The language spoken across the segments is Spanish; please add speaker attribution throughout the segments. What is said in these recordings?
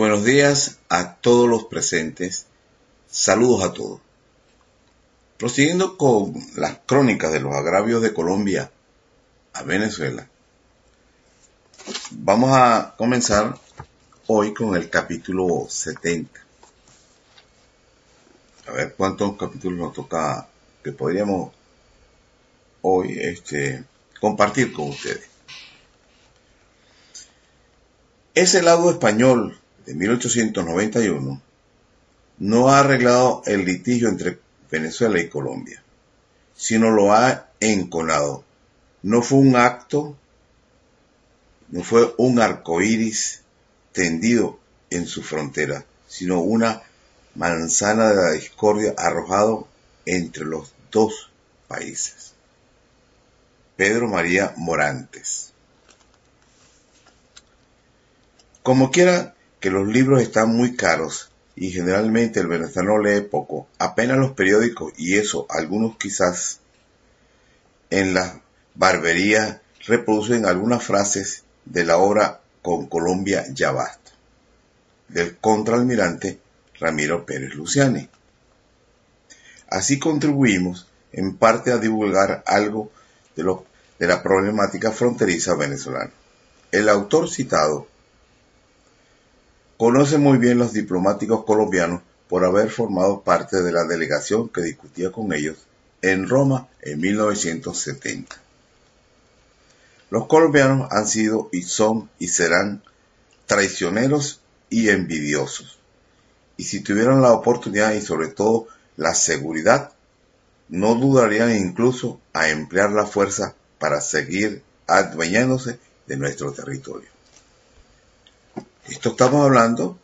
Speaker 1: Buenos días a todos los presentes. Saludos a todos. Prosiguiendo con las crónicas de los agravios de Colombia a Venezuela, vamos a comenzar hoy con el capítulo 70. A ver cuántos capítulos nos toca que podríamos hoy este, compartir con ustedes. Ese lado español de 1891 no ha arreglado el litigio entre Venezuela y Colombia, sino lo ha enconado. No fue un acto, no fue un arco iris tendido en su frontera, sino una manzana de la discordia arrojado entre los dos países. Pedro María Morantes Como quiera que los libros están muy caros y generalmente el venezolano lee poco, apenas los periódicos y eso, algunos quizás en las barberías reproducen algunas frases de la obra Con Colombia ya basta, del contraalmirante Ramiro Pérez Luciani. Así contribuimos en parte a divulgar algo de, lo, de la problemática fronteriza venezolana. El autor citado Conoce muy bien los diplomáticos colombianos por haber formado parte de la delegación que discutía con ellos en Roma en 1970. Los colombianos han sido y son y serán traicioneros y envidiosos. Y si tuvieran la oportunidad y sobre todo la seguridad, no dudarían incluso a emplear la fuerza para seguir adueñándose de nuestro territorio. Esto estamos hablando,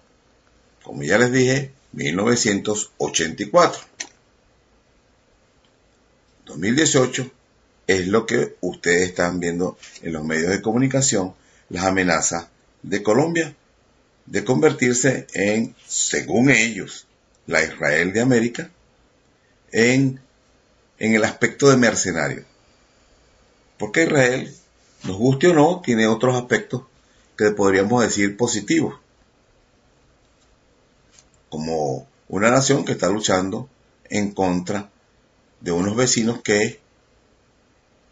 Speaker 1: como ya les dije, 1984. 2018 es lo que ustedes están viendo en los medios de comunicación, las amenazas de Colombia de convertirse en, según ellos, la Israel de América, en, en el aspecto de mercenario. Porque Israel, nos guste o no, tiene otros aspectos que podríamos decir positivo como una nación que está luchando en contra de unos vecinos que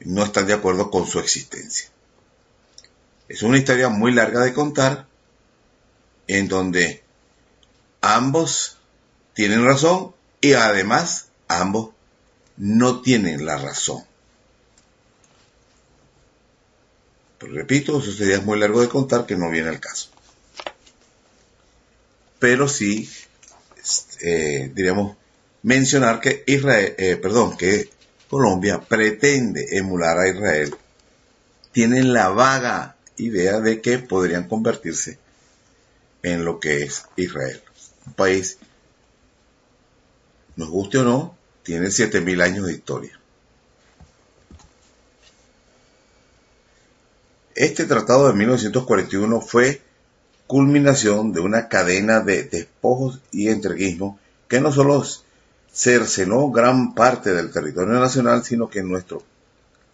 Speaker 1: no están de acuerdo con su existencia. Es una historia muy larga de contar en donde ambos tienen razón y además ambos no tienen la razón. Repito, eso sería muy largo de contar que no viene al caso. Pero sí, eh, diríamos, mencionar que Israel, eh, perdón, que Colombia pretende emular a Israel. Tienen la vaga idea de que podrían convertirse en lo que es Israel. Un país, nos guste o no, tiene 7000 años de historia. Este tratado de 1941 fue culminación de una cadena de despojos y entreguismo que no solo cercenó gran parte del territorio nacional, sino que nuestro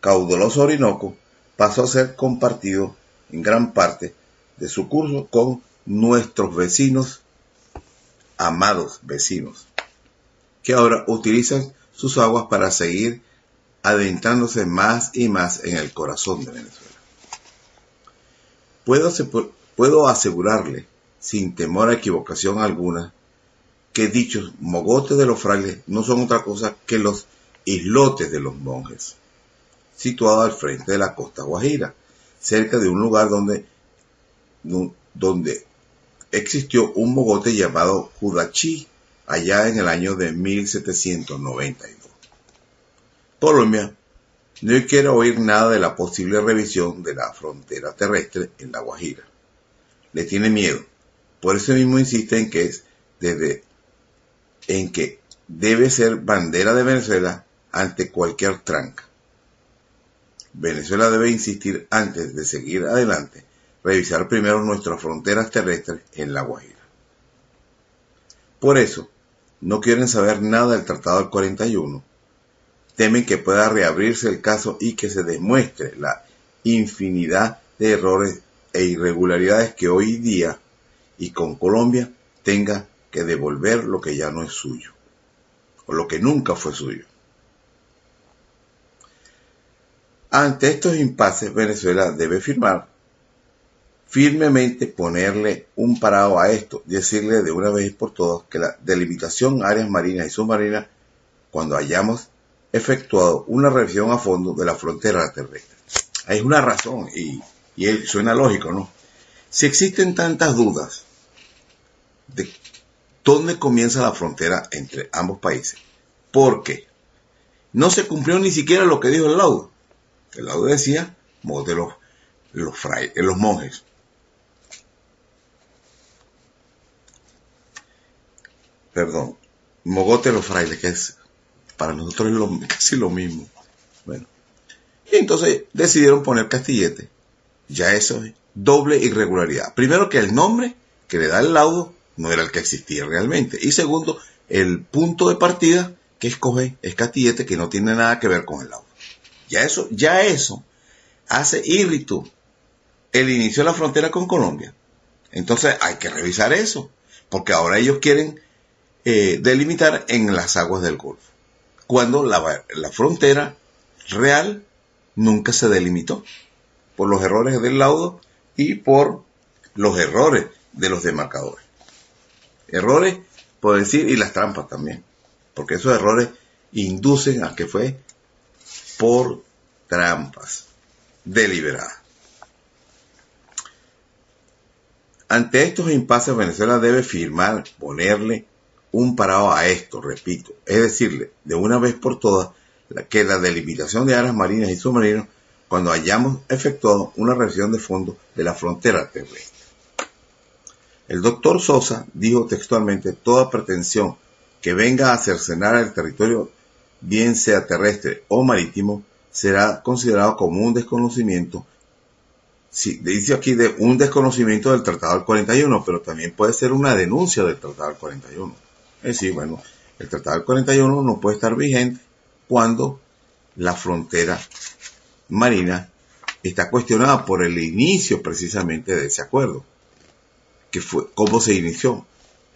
Speaker 1: caudaloso Orinoco pasó a ser compartido en gran parte de su curso con nuestros vecinos, amados vecinos, que ahora utilizan sus aguas para seguir adentrándose más y más en el corazón de Venezuela. Puedo, asegurarle, sin temor a equivocación alguna, que dichos mogotes de los frailes no son otra cosa que los islotes de los monjes, situados al frente de la costa guajira, cerca de un lugar donde, donde existió un mogote llamado Judachí, allá en el año de 1792. Colombia no quiero oír nada de la posible revisión de la frontera terrestre en La Guajira. Le tiene miedo. Por eso mismo insiste en que es desde en que debe ser bandera de Venezuela ante cualquier tranca. Venezuela debe insistir antes de seguir adelante, revisar primero nuestras fronteras terrestres en La Guajira. Por eso, no quieren saber nada del Tratado del 41, temen que pueda reabrirse el caso y que se demuestre la infinidad de errores e irregularidades que hoy día y con Colombia tenga que devolver lo que ya no es suyo, o lo que nunca fue suyo. Ante estos impases, Venezuela debe firmar firmemente ponerle un parado a esto, decirle de una vez por todas que la delimitación áreas marinas y submarinas, cuando hayamos efectuado una revisión a fondo de la frontera terrestre. Hay una razón y, y suena lógico, ¿no? Si existen tantas dudas de dónde comienza la frontera entre ambos países, ¿por qué? No se cumplió ni siquiera lo que dijo el laudo. El laudo decía, de los, los, los monjes. Perdón, mogote los frailes, que es para nosotros es casi lo mismo. Bueno, y entonces decidieron poner Castillete. Ya eso es doble irregularidad. Primero que el nombre que le da el laudo no era el que existía realmente. Y segundo, el punto de partida que escoge es Castillete, que no tiene nada que ver con el laudo. Ya eso, ya eso hace írrito el inicio de la frontera con Colombia. Entonces hay que revisar eso, porque ahora ellos quieren eh, delimitar en las aguas del Golfo, cuando la, la frontera real nunca se delimitó por los errores del laudo y por los errores de los demarcadores. Errores, por decir, y las trampas también, porque esos errores inducen a que fue por trampas deliberadas. Ante estos impases, Venezuela debe firmar, ponerle un parado a esto, repito, es decirle, de una vez por todas, que la delimitación de áreas marinas y submarinos cuando hayamos efectuado una revisión de fondo de la frontera terrestre. El doctor Sosa dijo textualmente, toda pretensión que venga a cercenar el territorio bien sea terrestre o marítimo, será considerado como un desconocimiento. Sí, dice aquí de un desconocimiento del Tratado del 41, pero también puede ser una denuncia del Tratado del 41. Es decir, bueno, el Tratado del 41 no puede estar vigente cuando la frontera marina está cuestionada por el inicio precisamente de ese acuerdo, que fue cómo se inició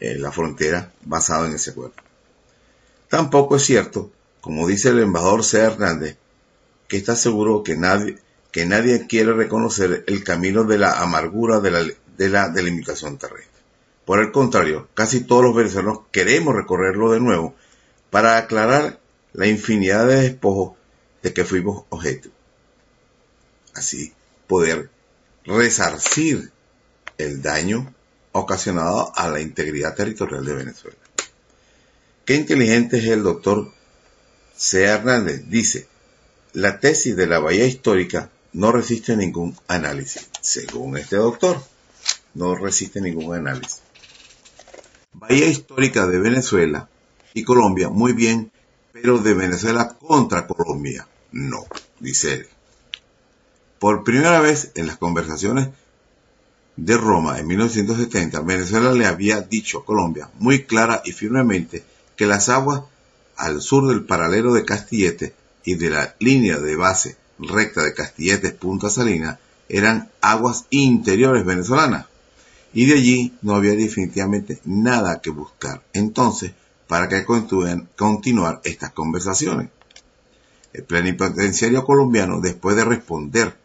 Speaker 1: eh, la frontera basada en ese acuerdo. Tampoco es cierto como dice el embajador C. Hernández, que está seguro que nadie, que nadie quiere reconocer el camino de la amargura de la, de la delimitación terrestre. Por el contrario, casi todos los venezolanos queremos recorrerlo de nuevo para aclarar la infinidad de despojos de que fuimos objeto. Así poder resarcir el daño ocasionado a la integridad territorial de Venezuela. Qué inteligente es el doctor C. Hernández dice, la tesis de la bahía histórica no resiste ningún análisis. Según este doctor, no resiste ningún análisis. Bahía histórica de Venezuela y Colombia, muy bien, pero de Venezuela contra Colombia, no, dice él. Por primera vez en las conversaciones de Roma en 1970, Venezuela le había dicho a Colombia muy clara y firmemente que las aguas al sur del paralelo de Castillete y de la línea de base recta de Castilletes Punta Salina eran aguas interiores venezolanas y de allí no había definitivamente nada que buscar. Entonces, ¿para qué continuar estas conversaciones? El plenipotenciario colombiano, después de responder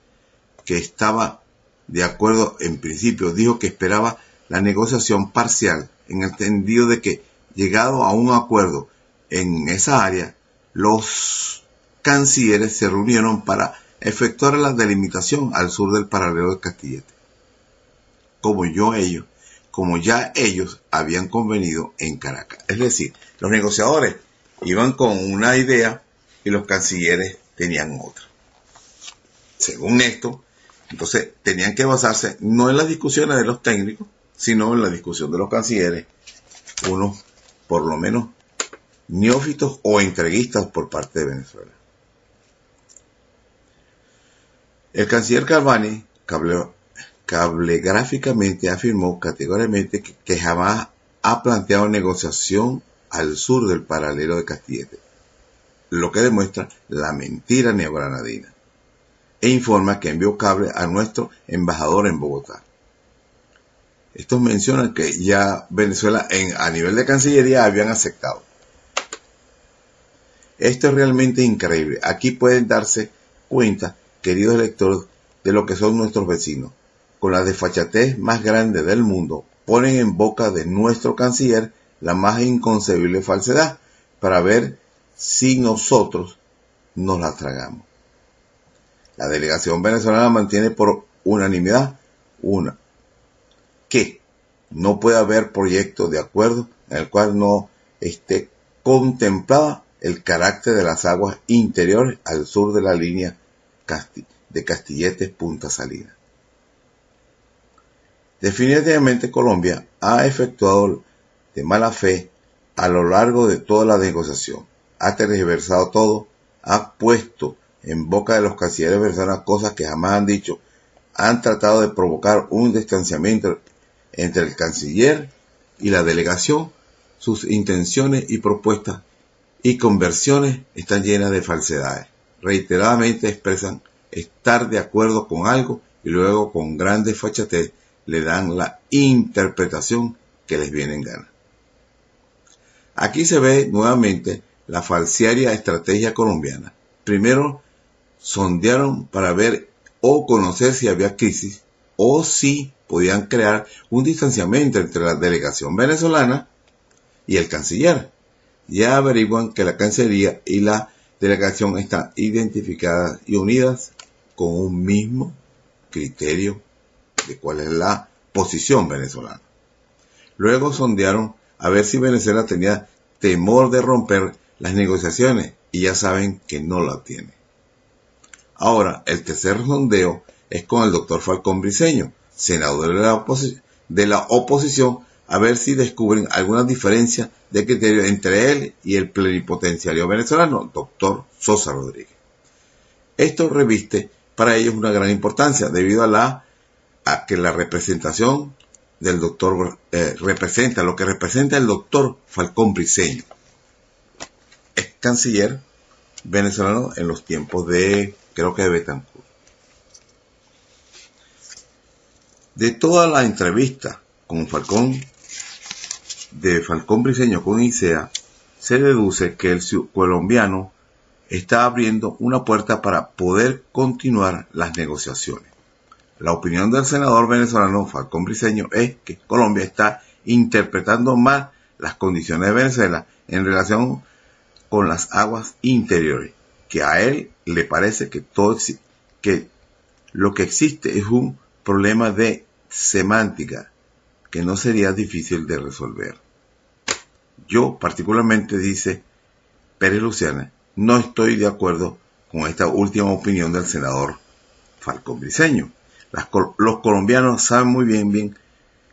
Speaker 1: que estaba de acuerdo en principio, dijo que esperaba la negociación parcial en el entendido de que, llegado a un acuerdo en esa área, los cancilleres se reunieron para efectuar la delimitación al sur del paralelo de Castillete. Como yo ellos, como ya ellos habían convenido en Caracas. Es decir, los negociadores iban con una idea y los cancilleres tenían otra. Según esto, entonces tenían que basarse no en las discusiones de los técnicos, sino en la discusión de los cancilleres, uno por lo menos neófitos o entreguistas por parte de Venezuela. El canciller Carbani cablegráficamente afirmó categóricamente que, jamás ha planteado negociación al sur del paralelo de Castillete, lo que demuestra la mentira neogranadina, e informa que envió cable a nuestro embajador en Bogotá. Estos mencionan que ya Venezuela en, a nivel de Cancillería habían aceptado. Esto es realmente increíble. Aquí pueden darse cuenta, queridos lectores, de lo que son nuestros vecinos. Con la desfachatez más grande del mundo, ponen en boca de nuestro canciller la más inconcebible falsedad para ver si nosotros nos la tragamos. La delegación venezolana mantiene por unanimidad una que no puede haber proyecto de acuerdo en el cual no esté contemplada el carácter de las aguas interiores al sur de la línea de Castilletes Punta Salida. Definitivamente Colombia ha efectuado de mala fe a lo largo de toda la negociación. Ha tergiversado todo, ha puesto en boca de los cancilleres venezolanos cosas que jamás han dicho. Han tratado de provocar un distanciamiento entre el canciller y la delegación. Sus intenciones y propuestas y conversiones están llenas de falsedades. Reiteradamente expresan estar de acuerdo con algo y luego con grandes fachatez le dan la interpretación que les viene en gana. Aquí se ve nuevamente la falsiaria estrategia colombiana. Primero sondearon para ver o conocer si había crisis o si podían crear un distanciamiento entre la delegación venezolana y el canciller. Ya averiguan que la Cancillería y la delegación están identificadas y unidas con un mismo criterio cuál es la posición venezolana. Luego sondearon a ver si Venezuela tenía temor de romper las negociaciones y ya saben que no la tiene. Ahora, el tercer sondeo es con el doctor Falcón Briceño, senador de la, de la oposición, a ver si descubren alguna diferencia de criterio entre él y el plenipotenciario venezolano, doctor Sosa Rodríguez. Esto reviste para ellos una gran importancia debido a la a que la representación del doctor eh, representa lo que representa el doctor Falcón Briceño. Es canciller venezolano en los tiempos de creo que de Betancourt. De toda la entrevista con Falcón, de Falcón Briceño con ICEA, se deduce que el colombiano está abriendo una puerta para poder continuar las negociaciones. La opinión del senador venezolano Falcón Briceño es que Colombia está interpretando mal las condiciones de Venezuela en relación con las aguas interiores, que a él le parece que todo que lo que existe es un problema de semántica que no sería difícil de resolver. Yo particularmente dice Pérez Luciana, no estoy de acuerdo con esta última opinión del senador Falcón Briceño. Los colombianos saben muy bien, bien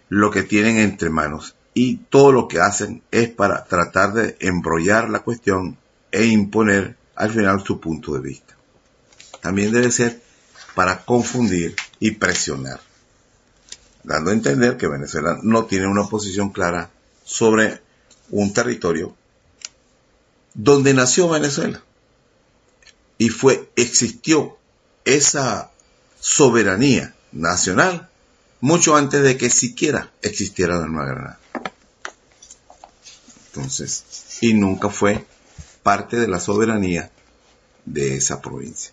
Speaker 1: lo que tienen entre manos y todo lo que hacen es para tratar de embrollar la cuestión e imponer al final su punto de vista. También debe ser para confundir y presionar, dando a entender que Venezuela no tiene una posición clara sobre un territorio donde nació Venezuela. Y fue, existió esa soberanía nacional mucho antes de que siquiera existiera la Nueva Granada. Entonces, y nunca fue parte de la soberanía de esa provincia.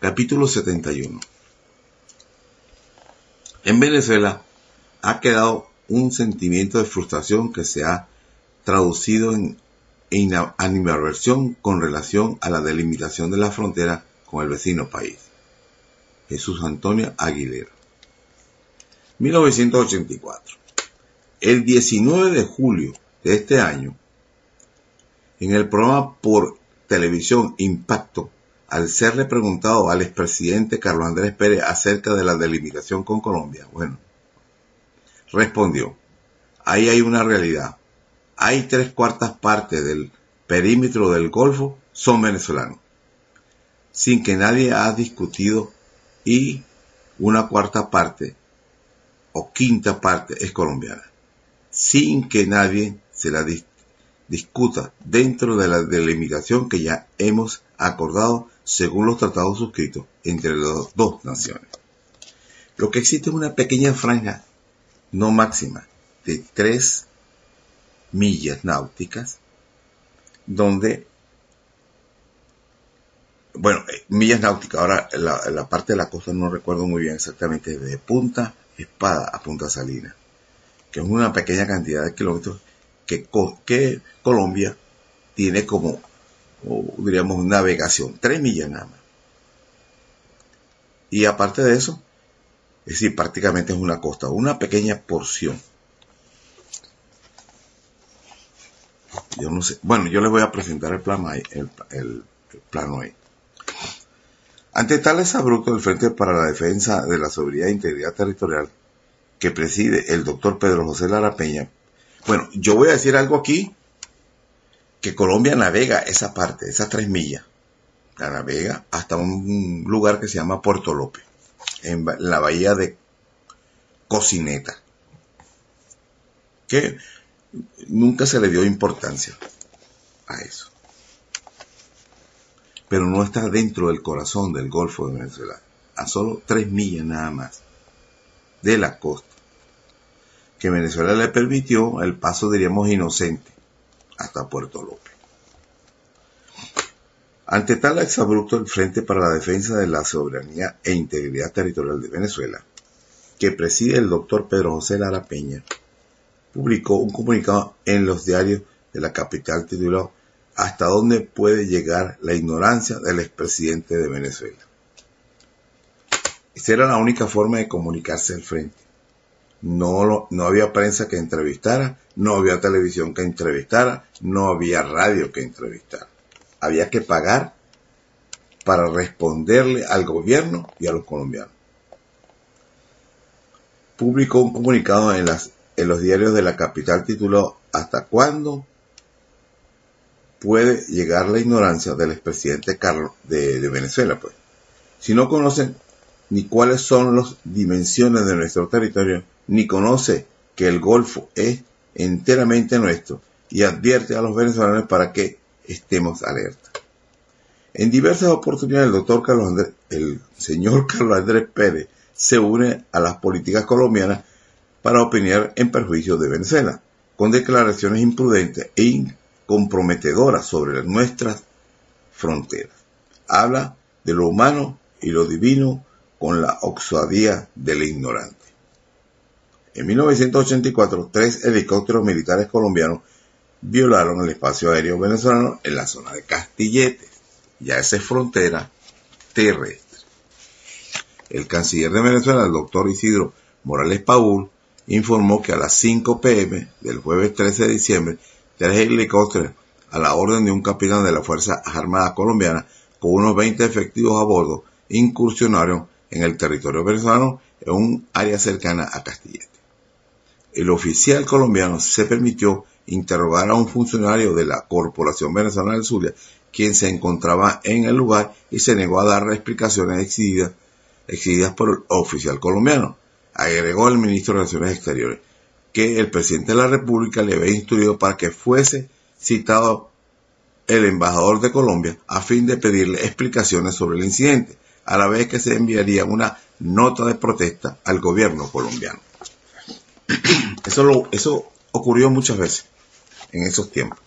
Speaker 1: Capítulo 71. En Venezuela ha quedado un sentimiento de frustración que se ha traducido en animadversión con relación a la delimitación de la frontera con el vecino país. Jesús Antonio Aguilera. 1984. El 19 de julio de este año, en el programa por televisión Impacto, al serle preguntado al expresidente Carlos Andrés Pérez acerca de la delimitación con Colombia, bueno, respondió, ahí hay una realidad hay tres cuartas partes del perímetro del Golfo son venezolanos, sin que nadie ha discutido y una cuarta parte o quinta parte es colombiana, sin que nadie se la discuta dentro de la delimitación que ya hemos acordado según los tratados suscritos entre las dos naciones. Lo que existe es una pequeña franja no máxima, de 3 millas náuticas, donde, bueno, eh, millas náuticas, ahora la, parte de la costa no recuerdo muy bien exactamente, de punta espada a punta salina, que es una pequeña cantidad de kilómetros que, Colombia tiene como, diríamos, navegación, 3 millas nada más. Y aparte de eso, es decir, prácticamente es una costa, una pequeña porción. Yo no sé. Bueno, yo les voy a presentar el plano ahí. El, plano ahí. Ante tales abruptos del Frente para la Defensa de la Soberanía e Integridad Territorial que preside el doctor Pedro José Lara Peña, bueno, yo voy a decir algo aquí, que Colombia navega esa parte, esas tres millas, la navega hasta un lugar que se llama Puerto López en la bahía de Cocineta, que nunca se le dio importancia a eso. Pero no está dentro del corazón del Golfo de Venezuela, a solo tres millas nada más de la costa, que Venezuela le permitió el paso, diríamos, inocente hasta Puerto López. Ante tal exabrupto, el Frente para la Defensa de la Soberanía e Integridad Territorial de Venezuela, que preside el doctor Pedro José Lara Peña, publicó un comunicado en los diarios de la capital titulado ¿Hasta dónde puede llegar la ignorancia del expresidente de Venezuela? Esta era la única forma de comunicarse al frente. No, no había prensa que entrevistara, no había televisión que entrevistara, no había radio que entrevistara había que pagar para responderle al gobierno y a los colombianos. Publicó un comunicado en, las, en los diarios de la capital titulado ¿Hasta cuándo puede llegar la ignorancia del expresidente Carlos de, Venezuela? Pues, si no conocen ni cuáles son las dimensiones de nuestro territorio, ni conoce que el Golfo es enteramente nuestro y advierte a los venezolanos para que estemos alerta. En diversas oportunidades el doctor Carlos Andrés, el señor Carlos Andrés Pérez se une a las políticas colombianas para opinar en perjuicio de Venezuela, con declaraciones imprudentes e comprometedoras sobre nuestras fronteras. Habla de lo humano y lo divino con la oxadía del ignorante. En 1984, tres helicópteros militares colombianos violaron el espacio aéreo venezolano en la zona de Castilletes. Ya esa es frontera terrestre. El canciller de Venezuela, el doctor Isidro Morales Paul, informó que a las 5 pm del jueves 13 de diciembre, tres helicópteros a la orden de un capitán de la Fuerza Armada Colombiana con unos 20 efectivos a bordo incursionaron en el territorio venezolano en un área cercana a Castilletes. El oficial colombiano se permitió interrogar a un funcionario de la Corporación Venezolana del Zulia, quien se encontraba en el lugar y se negó a dar explicaciones exigidas, por el oficial colombiano. Agregó el ministro de Relaciones Exteriores que el presidente de la República le había instruido para que fuese citado el embajador de Colombia a fin de pedirle explicaciones sobre el incidente, a la vez que se enviaría una nota de protesta al gobierno colombiano. Eso, eso ocurrió muchas veces en esos tiempos.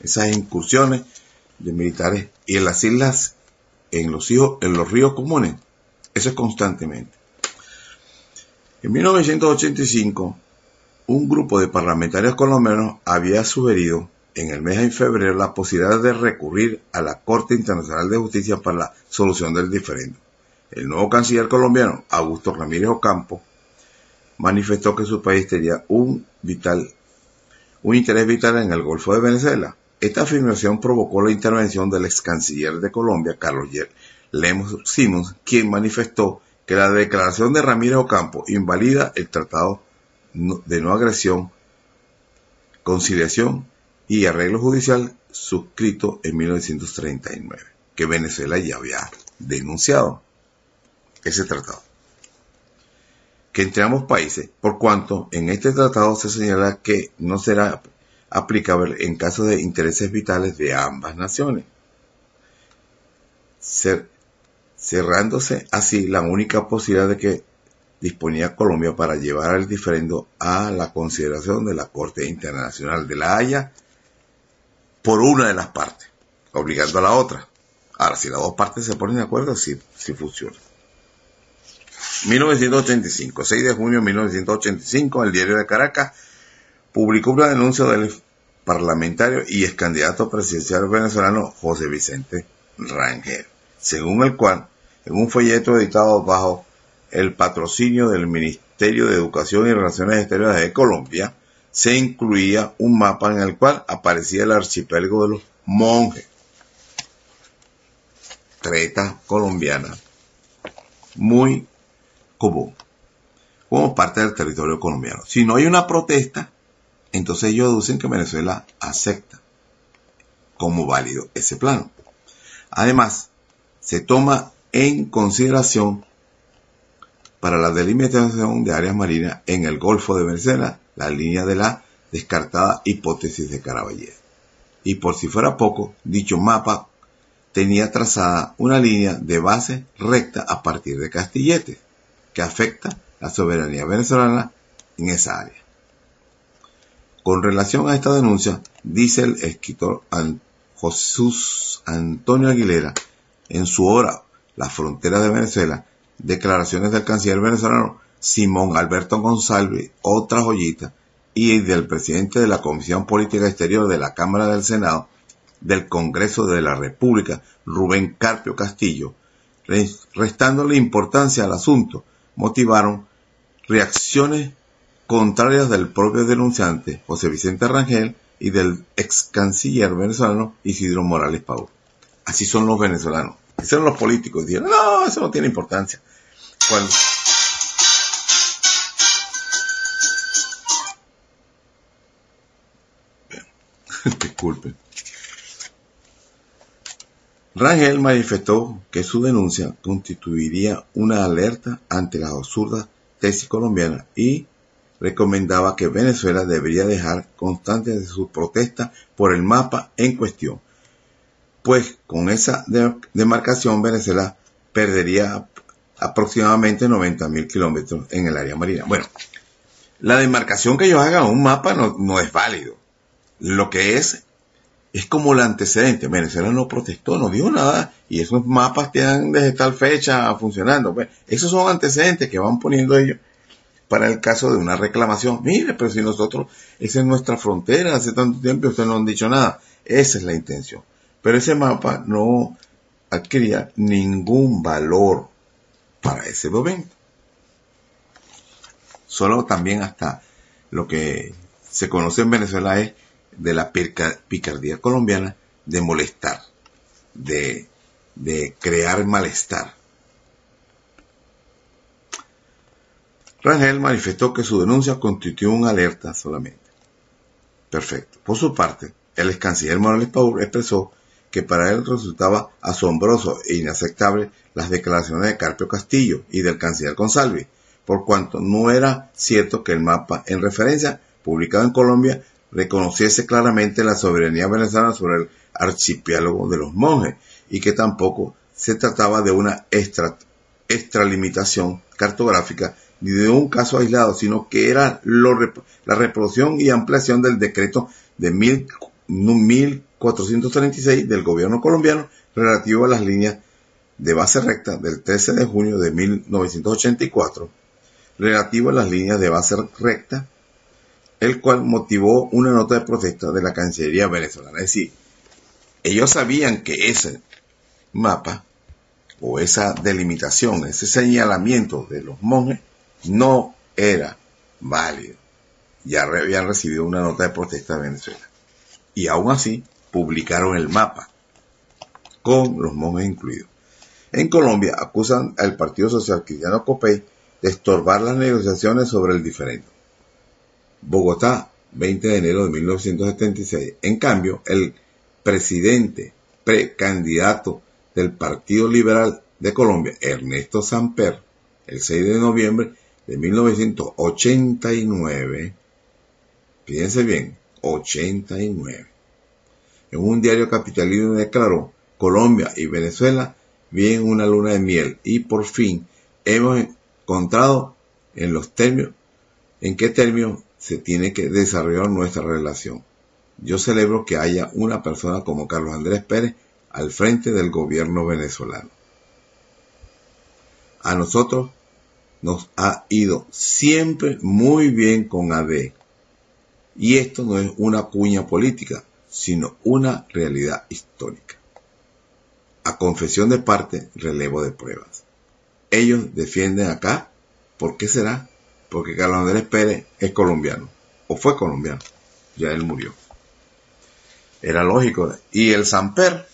Speaker 1: Esas incursiones de militares y en las islas, en los, en los ríos comunes, eso es constantemente. En 1985, un grupo de parlamentarios colombianos había sugerido en el mes de febrero la posibilidad de recurrir a la Corte Internacional de Justicia para la solución del diferendo. El nuevo canciller colombiano, Augusto Ramírez Ocampo, manifestó que su país tenía un vital un interés vital en el Golfo de Venezuela. Esta afirmación provocó la intervención del ex canciller de Colombia, Carlos Lemos Simons, quien manifestó que la declaración de Ramírez Ocampo invalida el Tratado de No Agresión, Conciliación y Arreglo Judicial suscrito en 1939, que Venezuela ya había denunciado ese tratado. Que entre ambos países, por cuanto en este tratado se señala que no será aplicable en caso de intereses vitales de ambas naciones, cerrándose así la única posibilidad de que disponía Colombia para llevar el diferendo a la consideración de la Corte Internacional de la Haya por una de las partes, obligando a la otra. Ahora, si las dos partes se ponen de acuerdo, sí, sí funciona. 1985, 6 de junio de 1985, el diario de Caracas publicó una denuncia del parlamentario y ex candidato presidencial venezolano José Vicente Rangel, según el cual, en un folleto editado bajo el patrocinio del Ministerio de Educación y Relaciones Exteriores de Colombia, se incluía un mapa en el cual aparecía el archipiélago de los monjes. Treta colombiana. Muy común. Como parte del territorio colombiano. Si no hay una protesta, entonces ellos deducen que Venezuela acepta como válido ese plano. Además, se toma en consideración para la delimitación de áreas marinas en el Golfo de Venezuela la línea de la descartada hipótesis de Caraballé. Y por si fuera poco, dicho mapa tenía trazada una línea de base recta a partir de Castilletes, que afecta la soberanía venezolana en esa área. Con relación a esta denuncia, dice el escritor Jesús Antonio Aguilera en su obra La frontera de Venezuela, declaraciones del canciller venezolano Simón Alberto González, otra joyita, y del presidente de la Comisión Política Exterior de la Cámara del Senado del Congreso de la República, Rubén Carpio Castillo, restándole importancia al asunto, motivaron reacciones contrarias del propio denunciante José Vicente Rangel y del ex canciller venezolano Isidro Morales Pau. Así son los venezolanos. Son los políticos. Dijeron, no, eso no tiene importancia. Disculpen. Rangel manifestó que su denuncia constituiría una alerta ante las absurdas tesis colombianas y recomendaba que Venezuela debería dejar constancia de su protesta por el mapa en cuestión, pues con esa demarcación Venezuela perdería aproximadamente 90.000 kilómetros en el área marina. Bueno, la demarcación que ellos hagan un mapa no, es válido. Lo que es es como el antecedente. Venezuela no protestó, no dijo nada y esos mapas tienen desde tal fecha funcionando. Pues, esos son antecedentes que van poniendo ellos para el caso de una reclamación. Mire, pero si nosotros, esa es nuestra frontera, hace tanto tiempo ustedes no han dicho nada. Esa es la intención. Pero ese mapa no adquiría ningún valor para ese momento. Solo también hasta lo que se conoce en Venezuela es de la picardía colombiana de molestar, de, crear malestar. Rangel manifestó que su denuncia constituyó una alerta solamente. Perfecto. Por su parte, el ex canciller Morales Paul expresó que para él resultaba asombroso e inaceptable las declaraciones de Carpio Castillo y del canciller González, por cuanto no era cierto que el mapa en referencia publicado en Colombia reconociese claramente la soberanía venezolana sobre el archipiélago de los monjes y que tampoco se trataba de una extralimitación cartográfica ni de un caso aislado, sino que era la reproducción y ampliación del decreto de 1436 del gobierno colombiano relativo a las líneas de base recta del 13 de junio de 1984, relativo a las líneas de base recta el cual motivó una nota de protesta de la Cancillería venezolana. Es decir, ellos sabían que ese mapa o esa delimitación, ese señalamiento de los monjes no era válido. Ya habían recibido una nota de protesta de Venezuela. Y aún así publicaron el mapa, con los monjes incluidos. En Colombia acusan al Partido Social Cristiano Copey de estorbar las negociaciones sobre el diferendo. Bogotá, 20 de enero de 1976. En cambio, el presidente precandidato del Partido Liberal de Colombia, Ernesto Samper, el 6 de noviembre de 1989, fíjense bien, 89. En un diario capitalino declaró, Colombia y Venezuela viven una luna de miel y por fin hemos encontrado en los términos, en qué términos se tiene que desarrollar nuestra relación. Yo celebro que haya una persona como Carlos Andrés Pérez al frente del gobierno venezolano. A nosotros nos ha ido siempre muy bien con AD. Y esto no es una cuña política, sino una realidad histórica. A confesión de parte, relevo de pruebas. Ellos defienden acá, ¿por qué será? Porque Carlos Andrés Pérez es colombiano, o fue colombiano, ya él murió. Era lógico. Y el Samper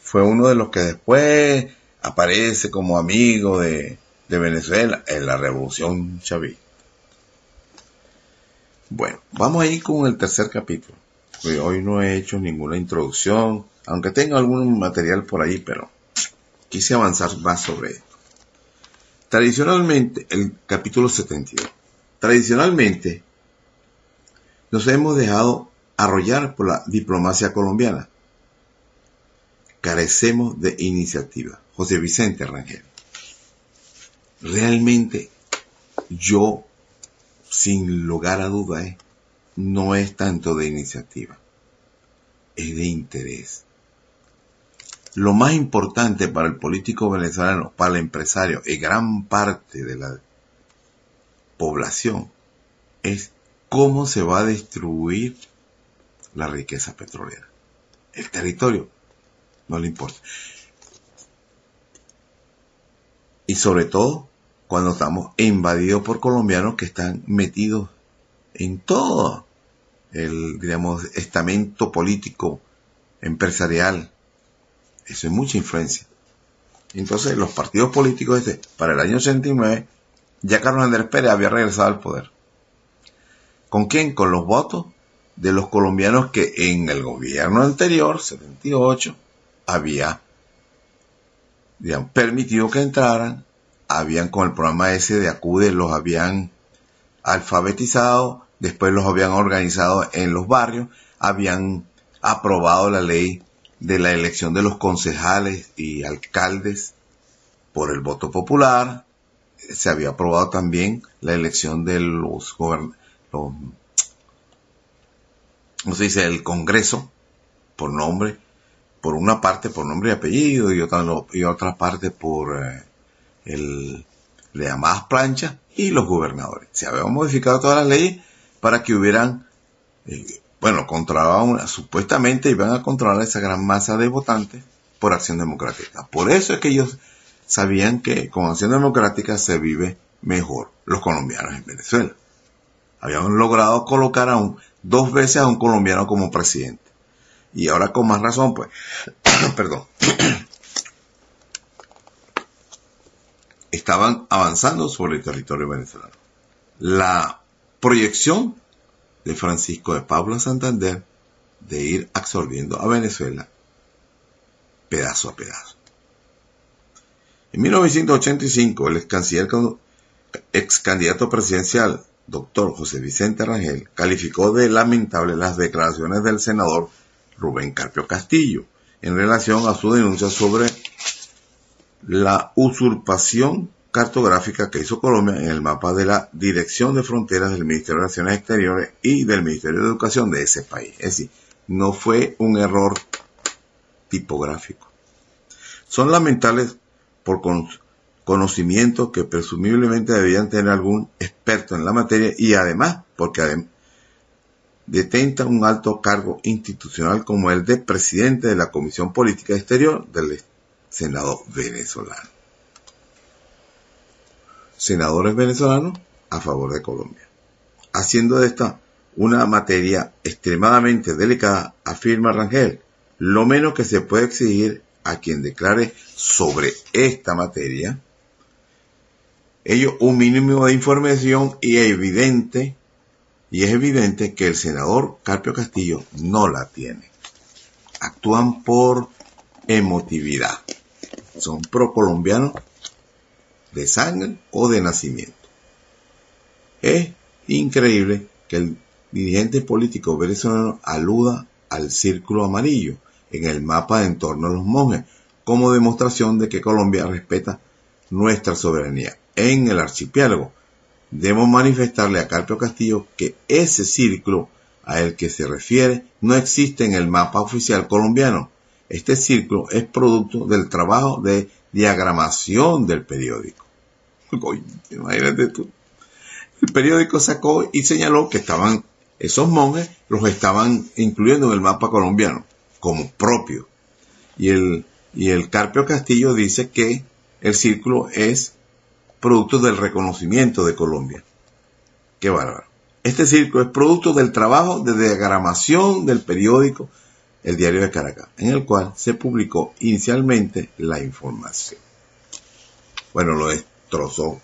Speaker 1: fue uno de los que después aparece como amigo de, de Venezuela en la revolución chavista. Bueno, vamos a ir con el tercer capítulo. Hoy no he hecho ninguna introducción, aunque tengo algún material por ahí, pero quise avanzar más sobre esto. Tradicionalmente, el capítulo 72. Tradicionalmente, nos hemos dejado arrollar por la diplomacia colombiana. Carecemos de iniciativa. José Vicente Rangel realmente yo, sin lugar a duda, eh, no es tanto de iniciativa, es de interés. Lo más importante para el político venezolano, para el empresario y gran parte de la población es cómo se va a destruir la riqueza petrolera. El territorio no le importa. Y sobre todo, cuando estamos invadidos por colombianos que están metidos en todo el, digamos, estamento político, empresarial. Eso es mucha influencia. Entonces, los partidos políticos, este, para el año 89, ya Carlos Andrés Pérez había regresado al poder. ¿Con quién? Con los votos de los colombianos que en el gobierno anterior, 78, había digamos, permitido que entraran habían con el programa ese de Acude, los habían alfabetizado, después los habían organizado en los barrios, habían aprobado la ley de la elección de los concejales y alcaldes por el voto popular, se había aprobado también la elección de los gobernadores, ¿cómo se dice? El Congreso, por nombre, por una parte por nombre y apellido y otra, y otra parte por eh, el, le llamadas planchas y los gobernadores. Se habían modificado todas las leyes para que hubieran, eh, bueno, controlaban, supuestamente iban a controlar esa gran masa de votantes por acción democrática. Por eso es que ellos sabían que con acción democrática se vive mejor los colombianos en Venezuela. Habían logrado colocar a un, dos veces a un colombiano como presidente. Y ahora con más razón, pues, perdón, estaban avanzando sobre el territorio venezolano. La proyección de Francisco de Pablo Santander de ir absorbiendo a Venezuela pedazo a pedazo. En 1985, el ex canciller, ex candidato presidencial, doctor José Vicente Rangel, calificó de lamentable las declaraciones del senador Rubén Carpio Castillo en relación a su denuncia sobre la usurpación cartográfica que hizo Colombia en el mapa de la Dirección de Fronteras del Ministerio de Relaciones Exteriores y del Ministerio de Educación de ese país. Es decir, no fue un error tipográfico. Son lamentables por conocimientos que presumiblemente debían tener algún experto en la materia y además porque detenta un alto cargo institucional como el de presidente de la Comisión Política Exterior del Senado venezolano. Senadores venezolanos a favor de Colombia. Haciendo de esta una materia extremadamente delicada, afirma Rangel, lo menos que se puede exigir a quien declare sobre esta materia, ello un mínimo de información y evidente, y es evidente que el senador Carpio Castillo no la tiene. Actúan por emotividad son procolombianos de sangre o de nacimiento. Es increíble que el dirigente político venezolano aluda al círculo amarillo en el mapa de entorno a los monjes como demostración de que Colombia respeta nuestra soberanía en el archipiélago, debemos manifestarle a Carpio Castillo que ese círculo a el que se refiere no existe en el mapa oficial colombiano. Este círculo es producto del trabajo de diagramación del periódico. imagínate tú. El periódico sacó y señaló que estaban esos monjes, los estaban incluyendo en el mapa colombiano como propio. Y el, y el Carpio Castillo dice que el círculo es producto del reconocimiento de Colombia. Qué bárbaro. Este círculo es producto del trabajo de diagramación del periódico El Diario de Caracas, en el cual se publicó inicialmente la información. Bueno, lo destrozó.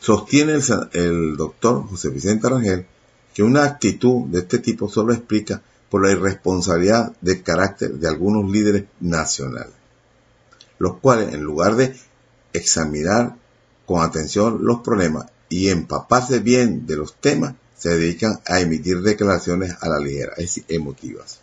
Speaker 1: Sostiene el, doctor José Vicente Rangel que una actitud de este tipo solo explica por la irresponsabilidad de carácter de algunos líderes nacionales, los cuales en lugar de examinar con atención los problemas y empaparse bien de los temas, se dedican a emitir declaraciones a la ligera, es decir, emotivas.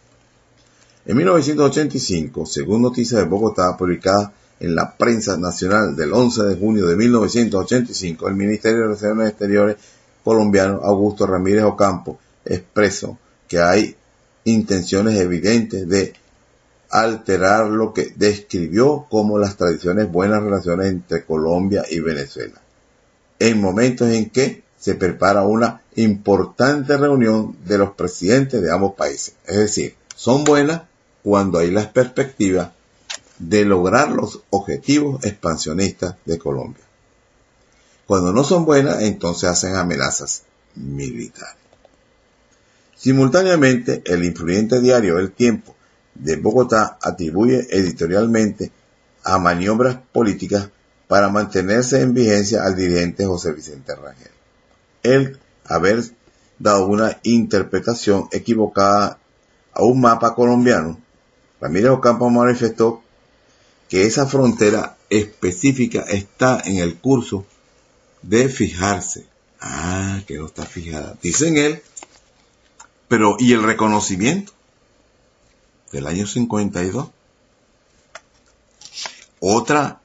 Speaker 1: En 1985, según noticias de Bogotá publicada en la prensa nacional del 11 de junio de 1985, el Ministerio de Relaciones Exteriores colombiano Augusto Ramírez Ocampo expresó que hay intenciones evidentes de alterar lo que describió como las tradiciones buenas relaciones entre Colombia y Venezuela, en momentos en que se prepara una importante reunión de los presidentes de ambos países. Es decir, son buenas cuando hay las perspectivas de lograr los objetivos expansionistas de Colombia. Cuando no son buenas, entonces hacen amenazas militares. Simultáneamente, el influyente diario El Tiempo de Bogotá atribuye editorialmente a maniobras políticas para mantenerse en vigencia al dirigente José Vicente Rangel. El haber dado una interpretación equivocada a un mapa colombiano, Ramírez Ocampo manifestó que esa frontera específica está en el curso de fijarse. Ah, que no está fijada. Dicen él pero, ¿y el reconocimiento? Del año 52. Otra,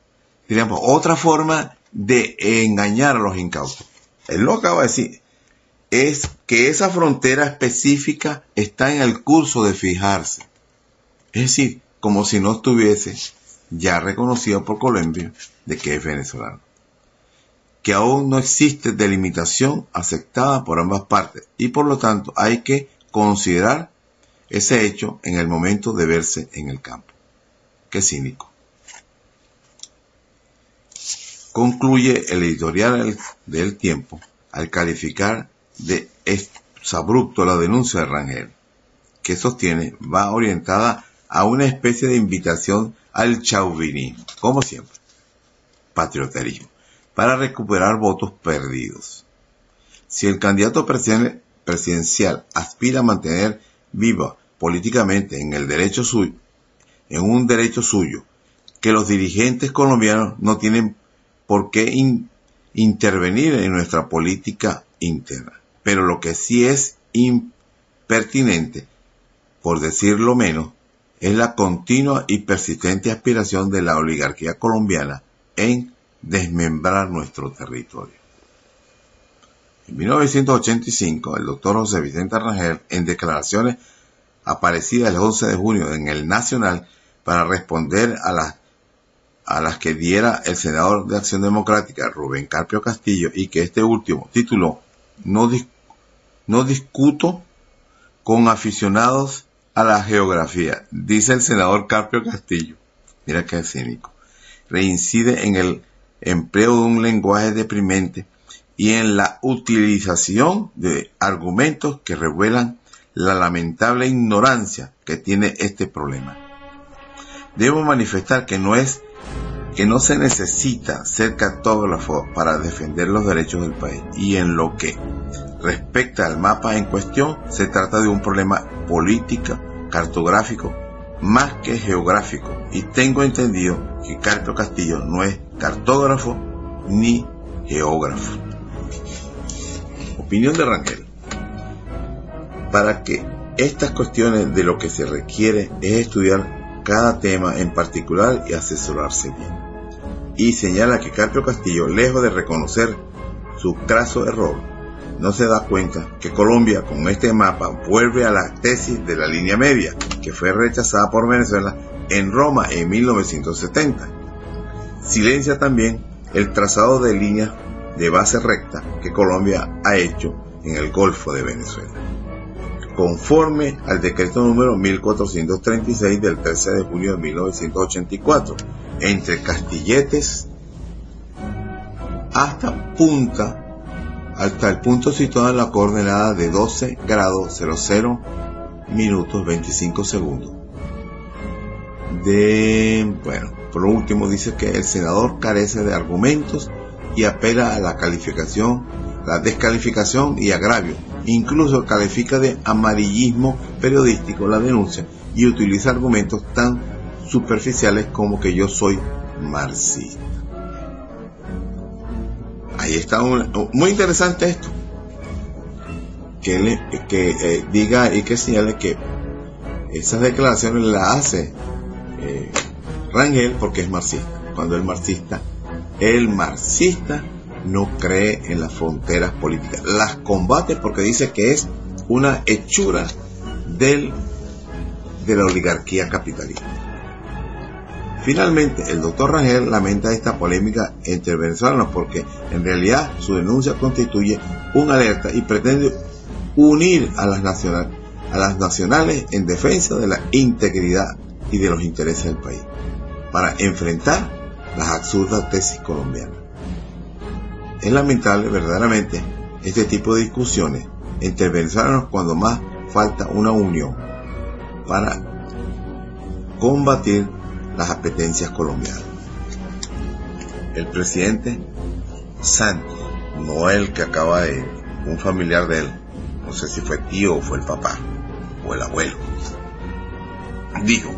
Speaker 1: diríamos, otra forma de engañar a los incautos. Él lo acaba de decir. Es que esa frontera específica está en el curso de fijarse. Es decir, como si no estuviese ya reconocido por Colombia de que es venezolano. Que aún no existe delimitación aceptada por ambas partes y por lo tanto hay que considerar ese hecho en el momento de verse en el campo. Qué cínico. Concluye el editorial del tiempo al calificar de exabrupto la denuncia de Rangel, que sostiene va orientada a una especie de invitación al chauvinismo, como siempre, patrioterismo, para recuperar votos perdidos. Si el candidato presidencial aspira a mantener viva políticamente en el derecho suyo, en un derecho suyo, que los dirigentes colombianos no tienen por qué intervenir en nuestra política interna. Pero lo que sí es impertinente, por decirlo menos, es la continua y persistente aspiración de la oligarquía colombiana en desmembrar nuestro territorio. En 1985, el doctor José Vicente Rangel, en declaraciones aparecidas el 11 de junio en el Nacional para responder a las, a las que diera el senador de Acción Democrática, Rubén Carpio Castillo, y que este último tituló No, no discuto con aficionados a la geografía, dice el senador Carpio Castillo. Mira qué cínico. Reincide en el empleo de un lenguaje deprimente y en la utilización de argumentos que revelan la lamentable ignorancia que tiene este problema. Debo manifestar que no es que no se necesita ser cartógrafo para defender los derechos del país y en lo que respecta al mapa en cuestión se trata de un problema político, cartográfico, más que geográfico y tengo entendido que Carpio Castillo no es cartógrafo ni geógrafo. Opinión de Rangel. Para que estas cuestiones de lo que se requiere es estudiar cada tema en particular y asesorarse bien. Y señala que Carpio Castillo, lejos de reconocer su craso error, no se da cuenta que Colombia con este mapa vuelve a la tesis de la línea media, que fue rechazada por Venezuela en Roma en 1970. Silencia también el trazado de líneas de base recta que Colombia ha hecho en el Golfo de Venezuela. Conforme al decreto número 1436 del 13 de junio de 1984, entre Castilletes hasta Punta, hasta el punto situado en la coordenada de 12 grados 00 minutos 25 segundos. De, bueno, por último dice que el senador carece de argumentos y apela a la calificación, la descalificación y agravio. Incluso califica de amarillismo periodístico la denuncia y utiliza argumentos tan superficiales como que yo soy marxista. Ahí está muy interesante esto. Que, que eh, diga y que señale que esas declaraciones las hace eh, Rangel porque es marxista. Cuando el marxista, el marxista no cree en las fronteras políticas. Las combate porque dice que es una hechura del, de la oligarquía capitalista. Finalmente, el doctor Rangel lamenta esta polémica entre venezolanos porque en realidad su denuncia constituye una alerta y pretende unir a las, nacionales en defensa de la integridad y de los intereses del país, para enfrentar las absurdas tesis colombianas. Es lamentable verdaderamente este tipo de discusiones entre venezolanos cuando más falta una unión para combatir las apetencias colombianas. El presidente Santos, no el que acaba de, un familiar de él, no sé si fue tío o fue el papá o el abuelo, dijo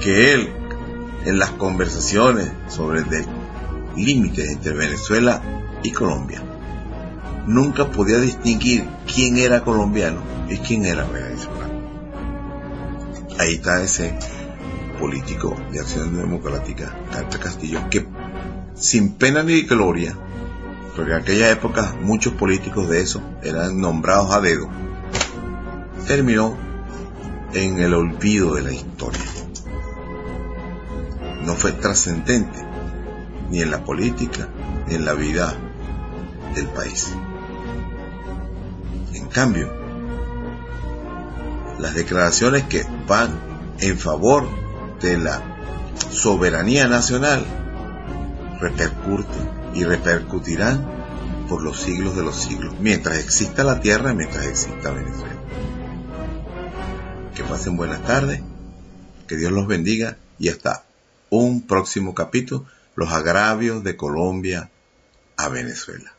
Speaker 1: que él en las conversaciones sobre el límite entre Venezuela y Colombia nunca podía distinguir quién era colombiano y quién era venezolano. Ahí está ese político de Acción Democrática, Carta Castillo, que sin pena ni gloria, porque en aquella época muchos políticos de eso eran nombrados a dedo, terminó en el olvido de la historia. No fue trascendente ni en la política ni en la vida del país. En cambio, las declaraciones que van en favor de la soberanía nacional repercuten y repercutirán por los siglos de los siglos, mientras exista la tierra, mientras exista Venezuela. Que pasen buenas tardes, que Dios los bendiga y hasta un próximo capítulo, los agravios de Colombia a Venezuela.